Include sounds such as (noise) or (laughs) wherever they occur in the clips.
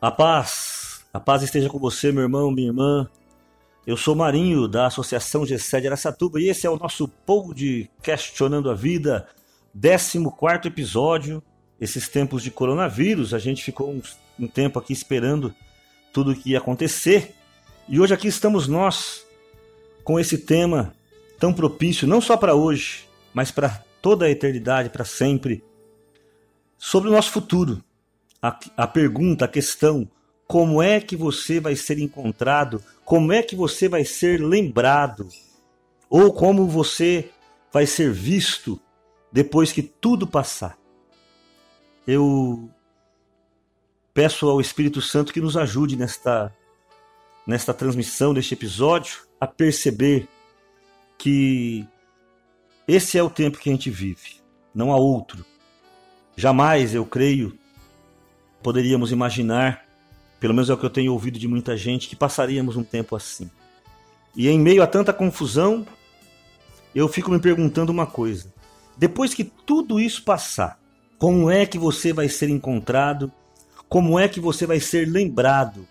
A paz, a paz esteja com você, meu irmão, minha irmã. Eu sou Marinho, da Associação GC de Aracatuba, e esse é o nosso de Questionando a Vida, 14 episódio. Esses tempos de coronavírus, a gente ficou um, um tempo aqui esperando tudo o que ia acontecer. E hoje aqui estamos nós com esse tema tão propício, não só para hoje, mas para toda a eternidade, para sempre, sobre o nosso futuro a, a pergunta, a questão: como é que você vai ser encontrado? Como é que você vai ser lembrado? Ou como você vai ser visto depois que tudo passar? Eu peço ao Espírito Santo que nos ajude nesta, nesta transmissão, neste episódio, a perceber que esse é o tempo que a gente vive, não há outro. Jamais, eu creio, poderíamos imaginar, pelo menos é o que eu tenho ouvido de muita gente, que passaríamos um tempo assim. E em meio a tanta confusão, eu fico me perguntando uma coisa: depois que tudo isso passar, como é que você vai ser encontrado? Como é que você vai ser lembrado?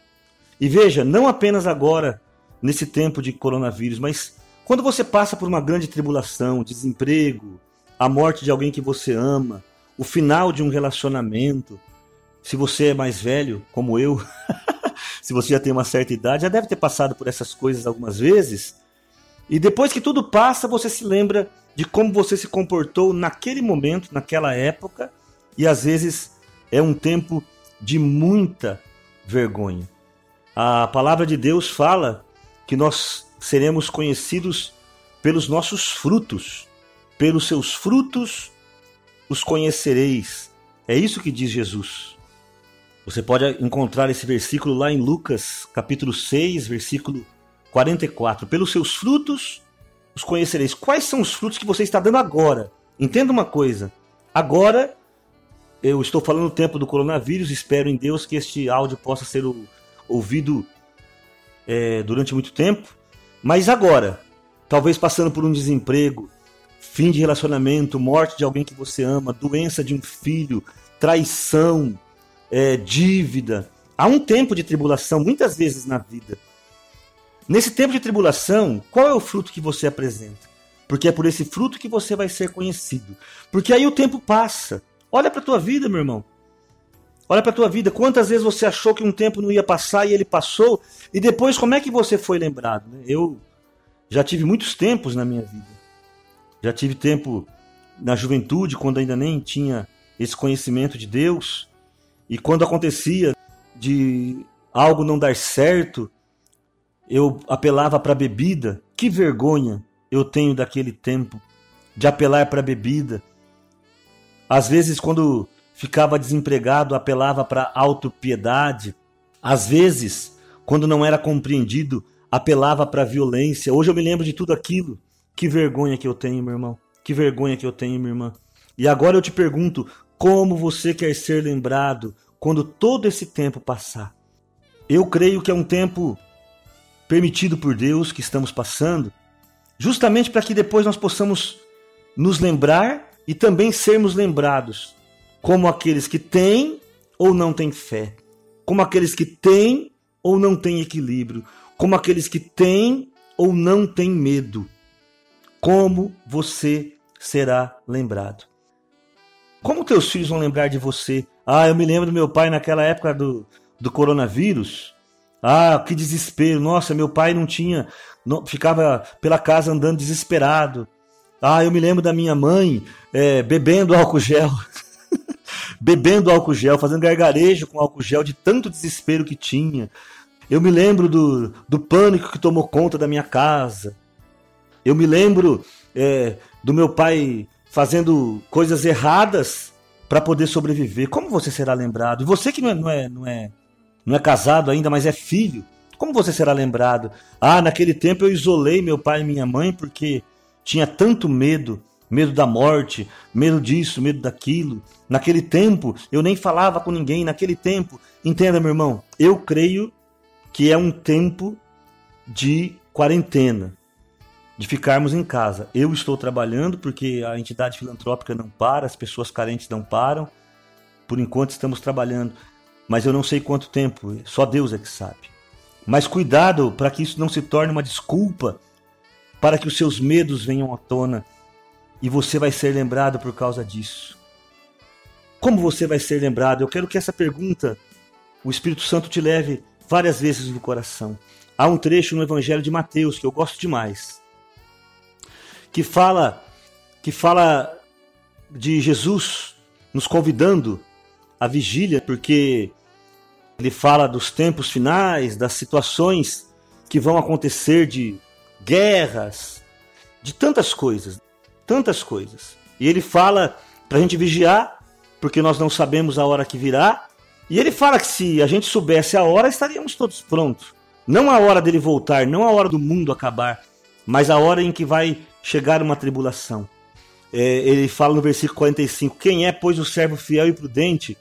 E veja, não apenas agora, nesse tempo de coronavírus, mas quando você passa por uma grande tribulação, desemprego, a morte de alguém que você ama, o final de um relacionamento, se você é mais velho, como eu, (laughs) se você já tem uma certa idade, já deve ter passado por essas coisas algumas vezes. E depois que tudo passa, você se lembra de como você se comportou naquele momento, naquela época, e às vezes é um tempo de muita vergonha. A palavra de Deus fala que nós seremos conhecidos pelos nossos frutos. Pelos seus frutos os conhecereis. É isso que diz Jesus. Você pode encontrar esse versículo lá em Lucas, capítulo 6, versículo 44. Pelos seus frutos os conhecereis. Quais são os frutos que você está dando agora? Entenda uma coisa. Agora, eu estou falando no tempo do coronavírus, espero em Deus que este áudio possa ser ouvido é, durante muito tempo. Mas agora, talvez passando por um desemprego, fim de relacionamento, morte de alguém que você ama, doença de um filho, traição, é, dívida. Há um tempo de tribulação, muitas vezes na vida. Nesse tempo de tribulação, qual é o fruto que você apresenta? Porque é por esse fruto que você vai ser conhecido. Porque aí o tempo passa. Olha para a tua vida, meu irmão. Olha para a tua vida. Quantas vezes você achou que um tempo não ia passar e ele passou? E depois, como é que você foi lembrado? Né? Eu já tive muitos tempos na minha vida. Já tive tempo na juventude, quando ainda nem tinha esse conhecimento de Deus. E quando acontecia de algo não dar certo, eu apelava para bebida. Que vergonha eu tenho daquele tempo de apelar para bebida. Às vezes, quando ficava desempregado, apelava para autopiedade. Às vezes, quando não era compreendido, apelava para violência. Hoje eu me lembro de tudo aquilo. Que vergonha que eu tenho, meu irmão. Que vergonha que eu tenho, minha irmã. E agora eu te pergunto: como você quer ser lembrado quando todo esse tempo passar? Eu creio que é um tempo permitido por Deus que estamos passando, justamente para que depois nós possamos nos lembrar e também sermos lembrados como aqueles que têm ou não têm fé, como aqueles que têm ou não têm equilíbrio, como aqueles que têm ou não têm medo. Como você será lembrado? Como teus filhos vão lembrar de você? Ah, eu me lembro do meu pai naquela época do, do coronavírus. Ah, que desespero. Nossa, meu pai não tinha. Não, ficava pela casa andando desesperado. Ah, eu me lembro da minha mãe é, bebendo álcool gel. (laughs) bebendo álcool gel, fazendo gargarejo com álcool gel de tanto desespero que tinha. Eu me lembro do, do pânico que tomou conta da minha casa. Eu me lembro é, do meu pai fazendo coisas erradas para poder sobreviver. Como você será lembrado? E você que não é, não é, não é, não é casado ainda, mas é filho, como você será lembrado? Ah, naquele tempo eu isolei meu pai e minha mãe porque tinha tanto medo, medo da morte, medo disso, medo daquilo. Naquele tempo eu nem falava com ninguém. Naquele tempo, entenda, meu irmão, eu creio que é um tempo de quarentena de ficarmos em casa. Eu estou trabalhando porque a entidade filantrópica não para, as pessoas carentes não param. Por enquanto estamos trabalhando. mas eu não sei quanto tempo, só Deus é que sabe. Mas cuidado para que isso não se torne uma desculpa para que os seus medos venham à tona e você vai ser lembrado por causa disso. Como você vai ser lembrado? Eu quero que essa pergunta o Espírito Santo te leve várias vezes no coração. Há um trecho no Evangelho de Mateus que eu gosto demais, que fala que fala de Jesus nos convidando à vigília, porque ele fala dos tempos finais, das situações que vão acontecer de guerras, de tantas coisas, tantas coisas. E ele fala para a gente vigiar, porque nós não sabemos a hora que virá. E ele fala que se a gente soubesse a hora, estaríamos todos prontos. Não a hora dele voltar, não a hora do mundo acabar, mas a hora em que vai chegar uma tribulação. É, ele fala no versículo 45: Quem é, pois, o servo fiel e prudente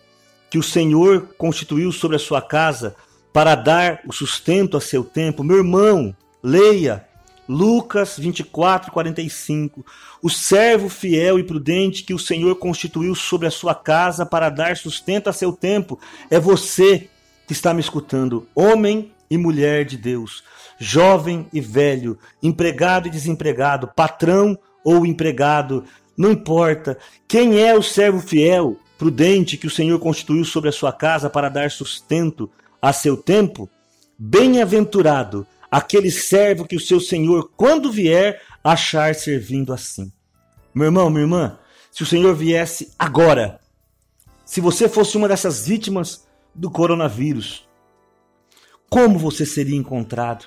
que o Senhor constituiu sobre a sua casa para dar o sustento a seu tempo? Meu irmão, leia Lucas 24, 45. O servo fiel e prudente que o Senhor constituiu sobre a sua casa para dar sustento a seu tempo é você que está me escutando, homem e mulher de Deus, jovem e velho, empregado e desempregado, patrão ou empregado, não importa. Quem é o servo fiel, prudente que o Senhor constituiu sobre a sua casa para dar sustento a seu tempo? Bem-aventurado aquele servo que o seu Senhor, quando vier, achar servindo assim. Meu irmão, minha irmã, se o Senhor viesse agora, se você fosse uma dessas vítimas do coronavírus, como você seria encontrado?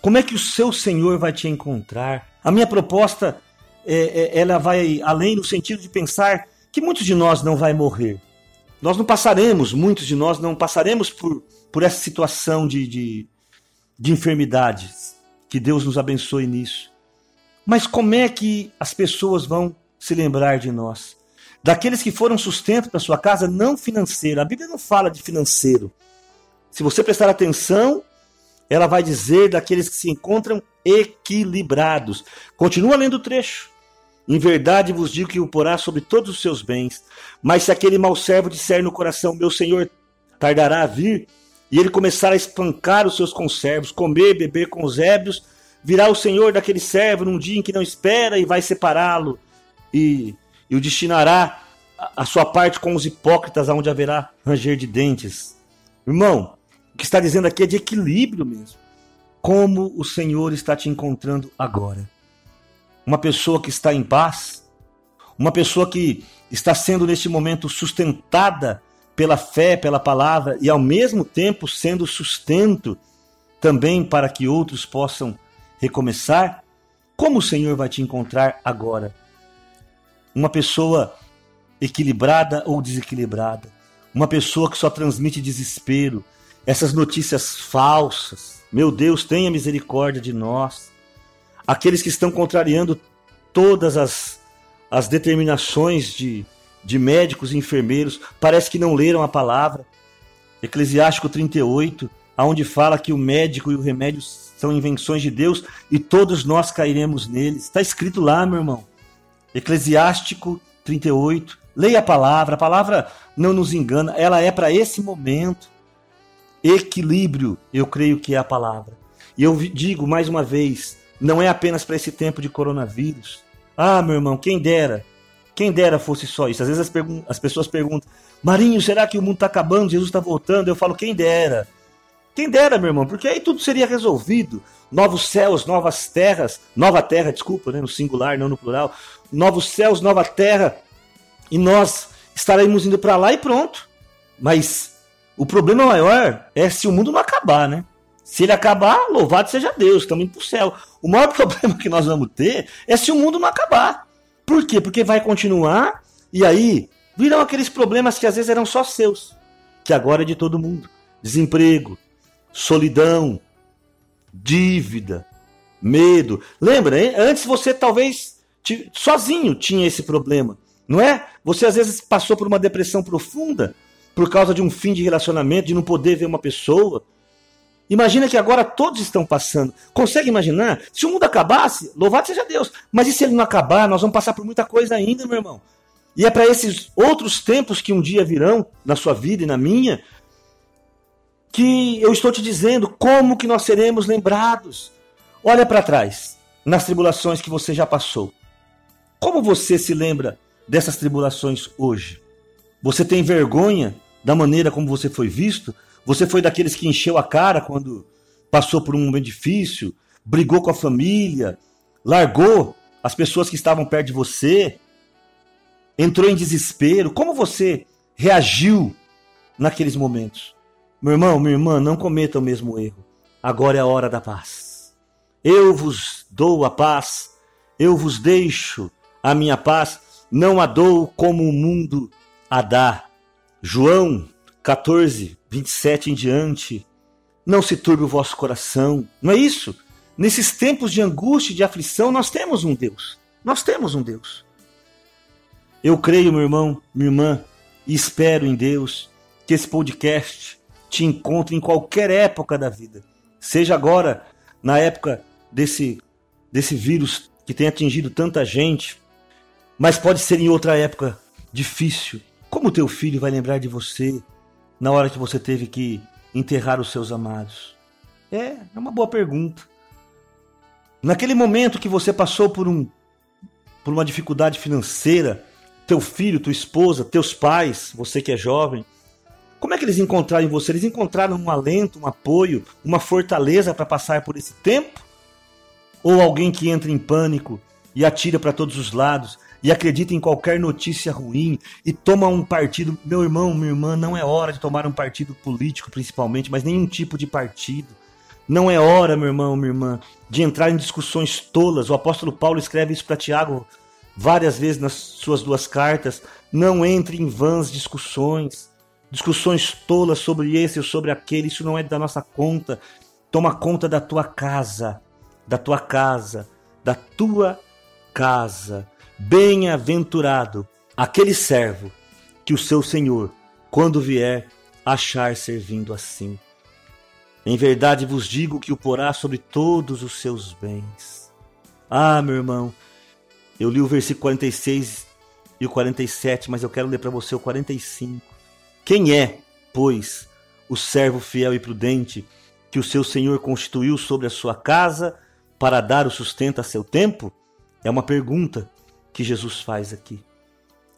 Como é que o seu Senhor vai te encontrar? A minha proposta, é, é, ela vai além no sentido de pensar que muitos de nós não vai morrer. Nós não passaremos, muitos de nós não passaremos por, por essa situação de, de, de enfermidades. Que Deus nos abençoe nisso. Mas como é que as pessoas vão se lembrar de nós? Daqueles que foram sustento da sua casa, não financeiro. A Bíblia não fala de financeiro. Se você prestar atenção, ela vai dizer daqueles que se encontram equilibrados. Continua lendo o trecho. Em verdade vos digo que o porá sobre todos os seus bens. Mas se aquele mau servo disser no coração, meu senhor tardará a vir, e ele começar a espancar os seus conservos, comer beber com os ébrios, virá o senhor daquele servo num dia em que não espera e vai separá-lo e, e o destinará a sua parte com os hipócritas, aonde haverá ranger de dentes. Irmão, o que está dizendo aqui é de equilíbrio mesmo. Como o Senhor está te encontrando agora? Uma pessoa que está em paz, uma pessoa que está sendo neste momento sustentada pela fé, pela palavra e ao mesmo tempo sendo sustento também para que outros possam recomeçar? Como o Senhor vai te encontrar agora? Uma pessoa equilibrada ou desequilibrada? Uma pessoa que só transmite desespero, essas notícias falsas. Meu Deus, tenha misericórdia de nós. Aqueles que estão contrariando todas as, as determinações de, de médicos e enfermeiros, parece que não leram a palavra. Eclesiástico 38, aonde fala que o médico e o remédio são invenções de Deus e todos nós cairemos neles. Está escrito lá, meu irmão. Eclesiástico 38. Leia a palavra, a palavra não nos engana, ela é para esse momento. Equilíbrio, eu creio que é a palavra. E eu digo mais uma vez, não é apenas para esse tempo de coronavírus. Ah, meu irmão, quem dera, quem dera fosse só isso. Às vezes as, as pessoas perguntam, Marinho, será que o mundo está acabando, Jesus está voltando? Eu falo, quem dera. Quem dera, meu irmão, porque aí tudo seria resolvido. Novos céus, novas terras, nova terra, desculpa, né, no singular, não no plural. Novos céus, nova terra, e nós estaremos indo para lá e pronto. Mas o problema maior é se o mundo não acabar, né? Se ele acabar, louvado seja Deus, estamos indo para o céu. O maior (laughs) problema que nós vamos ter é se o mundo não acabar. Por quê? Porque vai continuar e aí virão aqueles problemas que às vezes eram só seus, que agora é de todo mundo. Desemprego, solidão, dívida, medo. Lembra, hein? antes você talvez sozinho tinha esse problema, não é? Você às vezes passou por uma depressão profunda por causa de um fim de relacionamento, de não poder ver uma pessoa. Imagina que agora todos estão passando. Consegue imaginar? Se o mundo acabasse, louvado seja Deus. Mas e se ele não acabar? Nós vamos passar por muita coisa ainda, meu irmão. E é para esses outros tempos que um dia virão na sua vida e na minha, que eu estou te dizendo como que nós seremos lembrados. Olha para trás, nas tribulações que você já passou. Como você se lembra dessas tribulações hoje? Você tem vergonha da maneira como você foi visto? Você foi daqueles que encheu a cara quando passou por um momento difícil, brigou com a família, largou as pessoas que estavam perto de você, entrou em desespero. Como você reagiu naqueles momentos? Meu irmão, minha irmã, não cometa o mesmo erro. Agora é a hora da paz. Eu vos dou a paz, eu vos deixo a minha paz, não a dou como o mundo a dá. João 14, 27 em diante. Não se turbe o vosso coração. Não é isso? Nesses tempos de angústia e de aflição, nós temos um Deus. Nós temos um Deus. Eu creio, meu irmão, minha irmã, e espero em Deus que esse podcast te encontre em qualquer época da vida. Seja agora, na época desse, desse vírus que tem atingido tanta gente, mas pode ser em outra época difícil. Como teu filho vai lembrar de você na hora que você teve que enterrar os seus amados? É, é uma boa pergunta. Naquele momento que você passou por um por uma dificuldade financeira, teu filho, tua esposa, teus pais, você que é jovem, como é que eles encontraram em você? Eles encontraram um alento, um apoio, uma fortaleza para passar por esse tempo? Ou alguém que entra em pânico e atira para todos os lados e acredita em qualquer notícia ruim e toma um partido? Meu irmão, minha irmã, não é hora de tomar um partido político, principalmente, mas nenhum tipo de partido. Não é hora, meu irmão, minha irmã, de entrar em discussões tolas. O apóstolo Paulo escreve isso para Tiago várias vezes nas suas duas cartas. Não entre em vãs discussões, discussões tolas sobre esse ou sobre aquele. Isso não é da nossa conta. Toma conta da tua casa, da tua casa, da tua casa. Bem-aventurado aquele servo que o seu senhor, quando vier, achar servindo assim. Em verdade vos digo que o porá sobre todos os seus bens. Ah, meu irmão, eu li o versículo 46 e o 47, mas eu quero ler para você o 45. Quem é, pois, o servo fiel e prudente que o seu senhor constituiu sobre a sua casa para dar o sustento a seu tempo? É uma pergunta que Jesus faz aqui.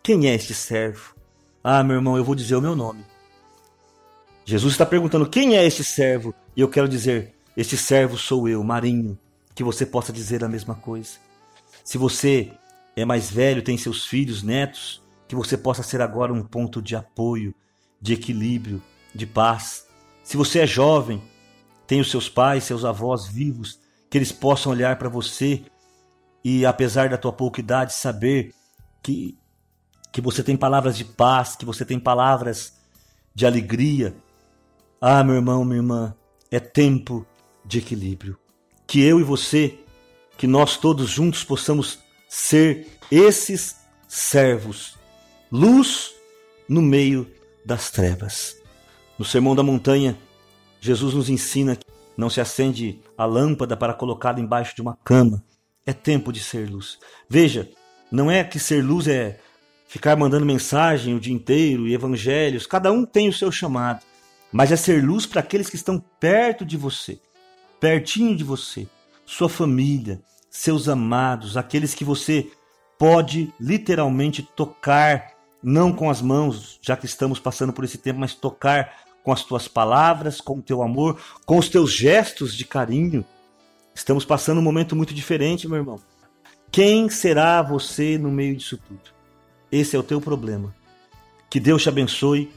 Quem é este servo? Ah, meu irmão, eu vou dizer o meu nome. Jesus está perguntando quem é este servo, e eu quero dizer: este servo sou eu, Marinho, que você possa dizer a mesma coisa. Se você é mais velho, tem seus filhos, netos, que você possa ser agora um ponto de apoio, de equilíbrio, de paz. Se você é jovem, tem os seus pais, seus avós vivos, que eles possam olhar para você e, apesar da tua pouca idade, saber que, que você tem palavras de paz, que você tem palavras de alegria, ah, meu irmão, minha irmã, é tempo de equilíbrio. Que eu e você, que nós todos juntos possamos ser esses servos, luz no meio das trevas. No Sermão da Montanha, Jesus nos ensina que não se acende a lâmpada para colocá-la embaixo de uma cama. É tempo de ser luz. Veja, não é que ser luz é ficar mandando mensagem o dia inteiro e evangelhos. Cada um tem o seu chamado mas é ser luz para aqueles que estão perto de você, pertinho de você, sua família, seus amados, aqueles que você pode literalmente tocar, não com as mãos, já que estamos passando por esse tempo, mas tocar com as tuas palavras, com o teu amor, com os teus gestos de carinho. Estamos passando um momento muito diferente, meu irmão. Quem será você no meio disso tudo? Esse é o teu problema. Que Deus te abençoe,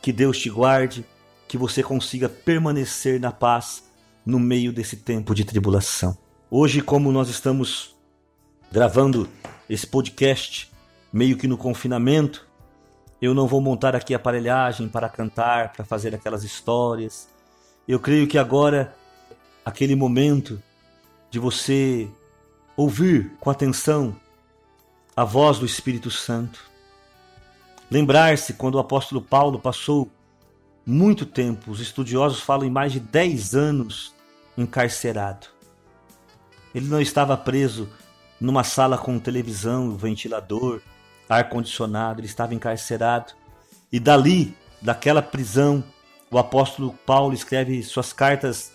que Deus te guarde, que você consiga permanecer na paz no meio desse tempo de tribulação. Hoje, como nós estamos gravando esse podcast meio que no confinamento, eu não vou montar aqui aparelhagem para cantar, para fazer aquelas histórias. Eu creio que agora aquele momento de você ouvir com atenção a voz do Espírito Santo. Lembrar-se quando o apóstolo Paulo passou muito tempo. Os estudiosos falam em mais de 10 anos encarcerado. Ele não estava preso numa sala com televisão, ventilador, ar-condicionado, ele estava encarcerado. E dali, daquela prisão, o apóstolo Paulo escreve suas cartas,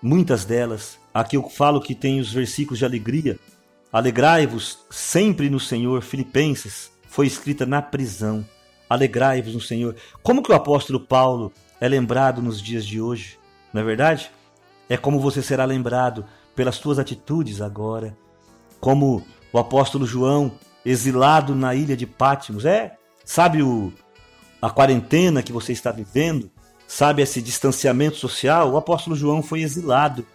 muitas delas. Aqui eu falo que tem os versículos de alegria. Alegrai-vos sempre no Senhor, Filipenses, foi escrita na prisão. Alegrai-vos no Senhor. Como que o apóstolo Paulo é lembrado nos dias de hoje? Não é verdade? É como você será lembrado pelas suas atitudes agora. Como o apóstolo João, exilado na ilha de Pátimos. É, sabe o, a quarentena que você está vivendo? Sabe esse distanciamento social? O apóstolo João foi exilado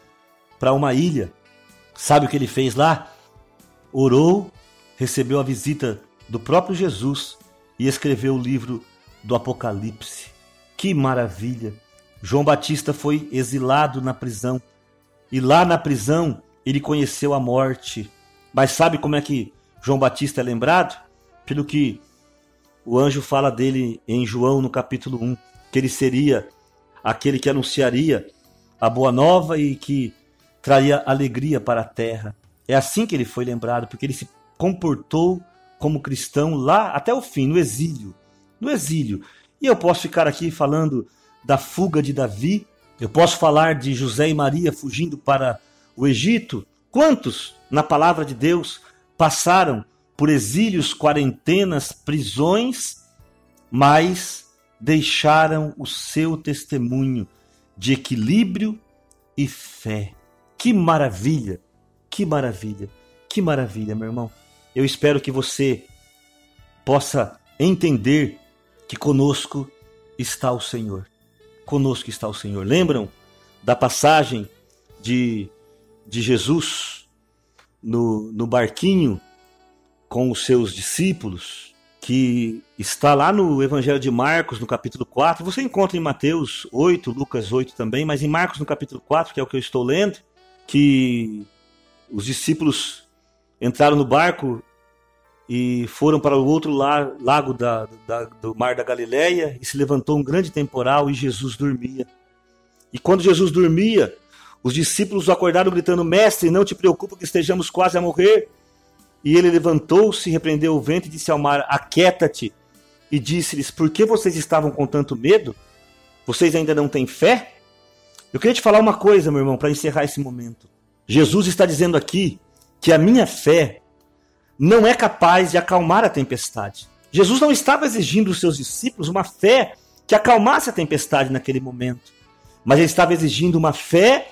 para uma ilha. Sabe o que ele fez lá? Orou, recebeu a visita do próprio Jesus e escreveu o livro do Apocalipse. Que maravilha! João Batista foi exilado na prisão e lá na prisão ele conheceu a morte. Mas sabe como é que João Batista é lembrado? Pelo que o anjo fala dele em João no capítulo 1, que ele seria aquele que anunciaria a boa nova e que traria alegria para a terra. É assim que ele foi lembrado, porque ele se comportou como cristão lá até o fim, no exílio. No exílio. E eu posso ficar aqui falando da fuga de Davi, eu posso falar de José e Maria fugindo para o Egito. Quantos, na palavra de Deus, passaram por exílios, quarentenas, prisões, mas deixaram o seu testemunho de equilíbrio e fé. Que maravilha! Que maravilha! Que maravilha, meu irmão. Eu espero que você possa entender que conosco está o Senhor. Conosco está o Senhor. Lembram da passagem de, de Jesus no, no barquinho com os seus discípulos, que está lá no Evangelho de Marcos, no capítulo 4. Você encontra em Mateus 8, Lucas 8 também, mas em Marcos, no capítulo 4, que é o que eu estou lendo, que os discípulos entraram no barco e foram para o outro lago da, da, do Mar da Galileia e se levantou um grande temporal e Jesus dormia. E quando Jesus dormia, os discípulos o acordaram gritando: Mestre, não te preocupa que estejamos quase a morrer. E ele levantou-se, repreendeu o vento e disse ao mar: Aquieta-te. E disse-lhes: Por que vocês estavam com tanto medo? Vocês ainda não têm fé? Eu queria te falar uma coisa, meu irmão, para encerrar esse momento. Jesus está dizendo aqui que a minha fé não é capaz de acalmar a tempestade. Jesus não estava exigindo dos seus discípulos uma fé que acalmasse a tempestade naquele momento, mas ele estava exigindo uma fé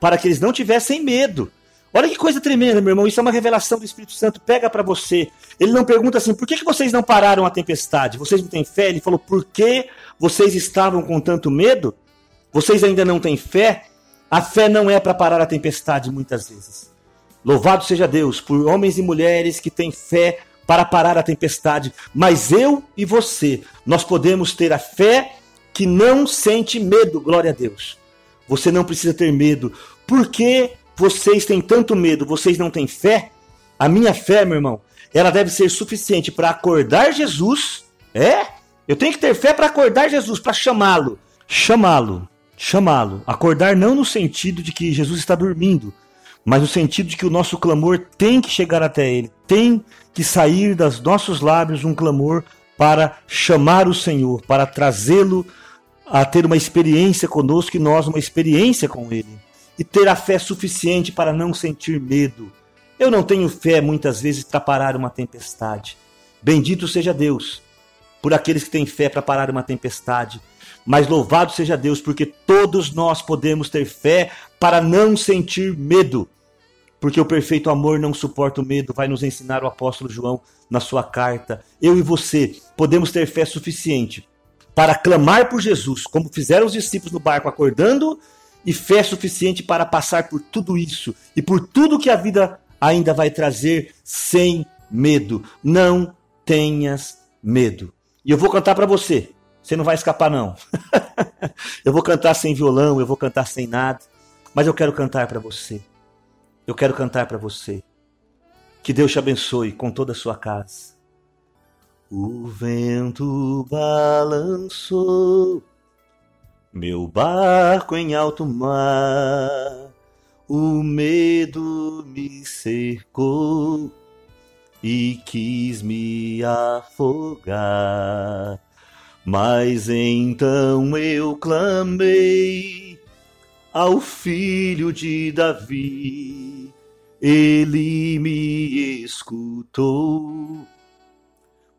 para que eles não tivessem medo. Olha que coisa tremenda, meu irmão. Isso é uma revelação do Espírito Santo. Pega para você. Ele não pergunta assim: por que, que vocês não pararam a tempestade? Vocês não têm fé? Ele falou: por que vocês estavam com tanto medo? Vocês ainda não têm fé? A fé não é para parar a tempestade muitas vezes. Louvado seja Deus por homens e mulheres que têm fé para parar a tempestade. Mas eu e você, nós podemos ter a fé que não sente medo. Glória a Deus. Você não precisa ter medo. Por que vocês têm tanto medo? Vocês não têm fé? A minha fé, meu irmão, ela deve ser suficiente para acordar Jesus. É? Eu tenho que ter fé para acordar Jesus, para chamá-lo. Chamá-lo. Chamá-lo. Acordar não no sentido de que Jesus está dormindo, mas no sentido de que o nosso clamor tem que chegar até ele. Tem que sair dos nossos lábios um clamor para chamar o Senhor, para trazê-lo a ter uma experiência conosco e nós uma experiência com Ele. E ter a fé suficiente para não sentir medo. Eu não tenho fé muitas vezes para parar uma tempestade. Bendito seja Deus por aqueles que têm fé para parar uma tempestade. Mas louvado seja Deus porque todos nós podemos ter fé para não sentir medo. Porque o perfeito amor não suporta o medo, vai nos ensinar o apóstolo João na sua carta. Eu e você podemos ter fé suficiente para clamar por Jesus, como fizeram os discípulos no barco, acordando, e fé suficiente para passar por tudo isso e por tudo que a vida ainda vai trazer sem medo. Não tenhas medo. E eu vou cantar para você. Você não vai escapar não. (laughs) eu vou cantar sem violão, eu vou cantar sem nada, mas eu quero cantar para você. Eu quero cantar para você. Que Deus te abençoe com toda a sua casa. O vento balançou meu barco em alto mar, o medo me cercou, e quis me afogar. Mas então eu clamei ao filho de Davi, ele me escutou.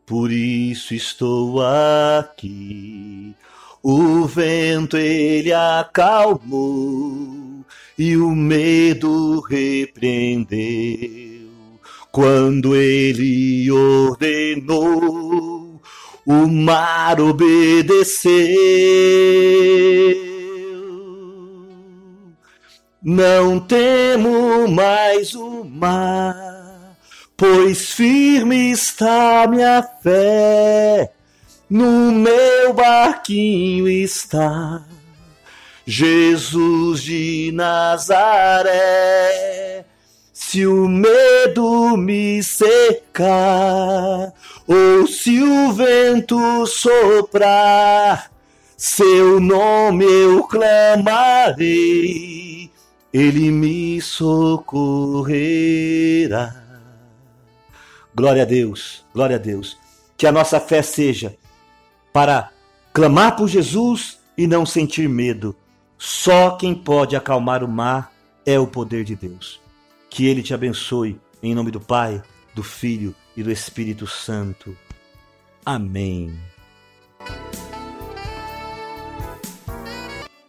Por isso estou aqui. O vento ele acalmou e o medo repreendeu. Quando ele ordenou, o mar obedeceu. Não temo mais o mar, pois firme está minha fé. No meu barquinho está Jesus de Nazaré. Se o medo me secar, ou se o vento soprar, seu nome eu clamarei, ele me socorrerá. Glória a Deus, glória a Deus. Que a nossa fé seja para clamar por Jesus e não sentir medo. Só quem pode acalmar o mar é o poder de Deus. Que Ele te abençoe, em nome do Pai, do Filho e do Espírito Santo. Amém.